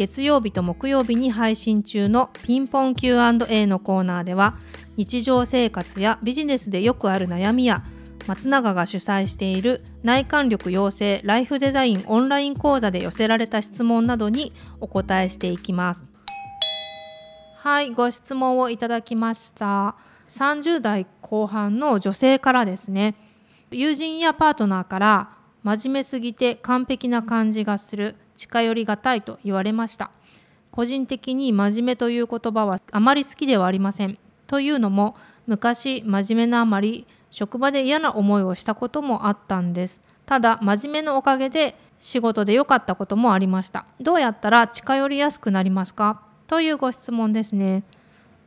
月曜日と木曜日に配信中のピンポン Q&A のコーナーでは日常生活やビジネスでよくある悩みや松永が主催している内観力養成ライフデザインオンライン講座で寄せられた質問などにお答えしていきます。はいご質問をいただきました。30代後半の女性からですね。友人やパートナーから真面目すぎて完璧な感じがする。近寄りがたいと言われました。個人的に真面目という言葉はあまり好きではありません。というのも昔真面目なあまり職場で嫌な思いをしたこともあったんです。ただ真面目のおかげで仕事で良かったこともありました。どうやったら近寄りやすくなりますか？というご質問ですね。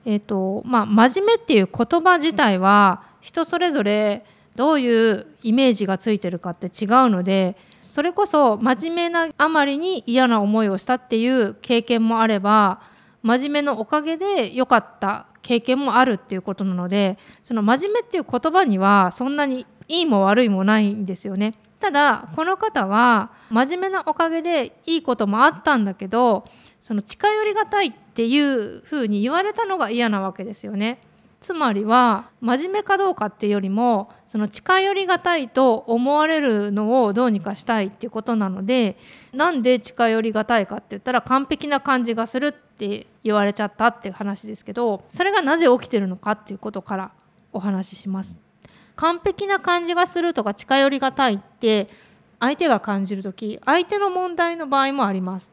えっ、ー、とまあ真面目っていう言葉自体は人それぞれどういうイメージがついてるかって違うのでそれこそ真面目なあまりに嫌な思いをしたっていう経験もあれば真面目のおかげで良かった経験もあるっていうことなのでその真面目っていう言葉にはそんなにいいも悪いもないんですよね。ただこの方は真面目なおかげでいいこともあったんだけどその近寄りがたいっていうふうに言われたのが嫌なわけですよね。つまりは真面目かどうかっていうよりもその近寄りがたいと思われるのをどうにかしたいっていうことなのでなんで近寄りがたいかって言ったら完璧な感じがするって言われちゃったっていう話ですけどそれがなぜ起きてるのかっていうことからお話しします。完璧な感じがするとか近寄りがたいって相手が感じる時相手の問題の場合もあります。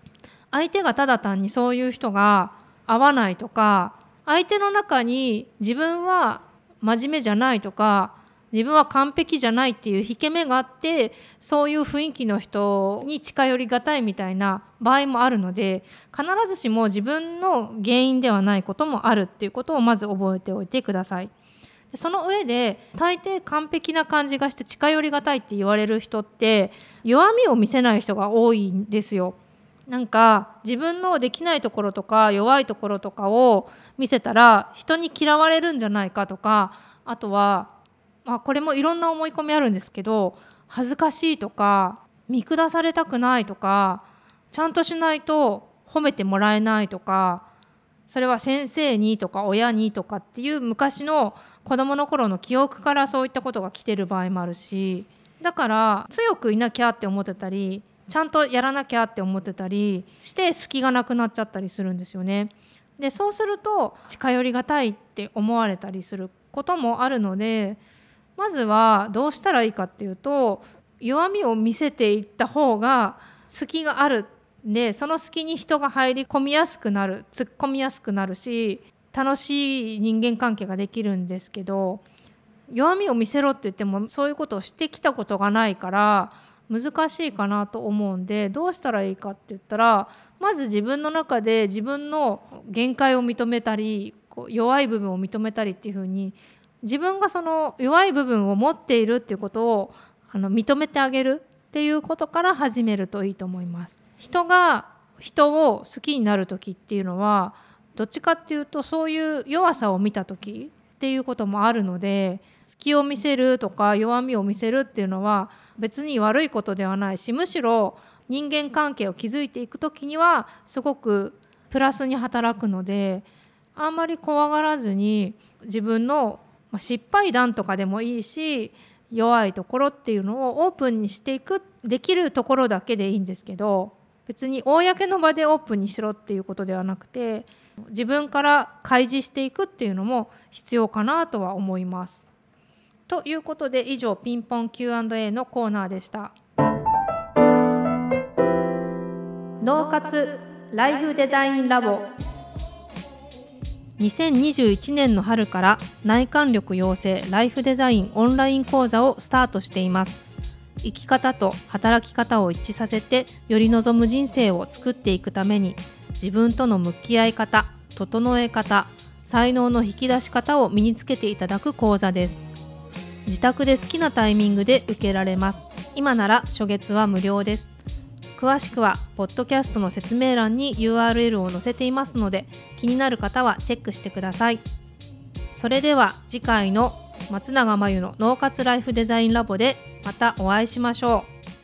相手がただ単にそういう人が合わないとか相手の中に自分は真面目じゃないとか自分は完璧じゃないっていう引け目があってそういう雰囲気の人に近寄りがたいみたいな場合もあるので必ずしも自分の原因ではないこともあるっていうことをまず覚えておいてください。その上で大抵完璧な感じがして近寄りがたいって言われる人って弱みを見せない人が多いんですよ。なんか自分のできないところとか弱いところとかを見せたら人に嫌われるんじゃないかとかあとは、まあ、これもいろんな思い込みあるんですけど恥ずかしいとか見下されたくないとかちゃんとしないと褒めてもらえないとかそれは先生にとか親にとかっていう昔の子どもの頃の記憶からそういったことが来てる場合もあるしだから強くいなきゃって思ってたりちゃんとやらなきゃって思ってたりして隙がなくなっちゃったりするんですよね。でそうすると近寄りがたいって思われたりすることもあるのでまずはどうしたらいいかっていうと弱みを見せていった方が隙があるでその隙に人が入り込みやすくなる突っ込みやすくなるし楽しい人間関係ができるんですけど弱みを見せろって言ってもそういうことをしてきたことがないから難しいかなと思うんでどうしたらいいかって言ったらまず自分の中で自分の限界を認めたりこう弱い部分を認めたりっていうふうに自分がその弱い部分を持っているっていうことをあの認めてあげるっていうことから始めるといいと思います。人が人を好きになる時っていうのはどっちかっていうとそういう弱さを見た時っていうこともあるので隙を見せるとか弱みを見せるっていうのは別に悪いことではないしむしろ人間関係を築いていく時にはすごくプラスに働くのであんまり怖がらずに自分の失敗談とかでもいいし弱いところっていうのをオープンにしていくできるところだけでいいんですけど別に公の場でオープンにしろっていうことではなくて自分から開示していくっていうのも必要かなとは思います。ということで以上ピンポン Q&A のコーナーでした。脳活ライフデザインラボ。2021年の春から内観力養成ライフデザインオンライン講座をスタートしています。生き方と働き方を一致させてより望む人生を作っていくために自分との向き合い方整え方才能の引き出し方を身につけていただく講座です自宅で好きなタイミングで受けられます。今なら初月は無料です。詳しくはポッドキャストの説明欄に URL を載せていますので気になる方はチェックしてください。それでは次回の松永真由の脳活ライフデザインラボでまたお会いしましょう。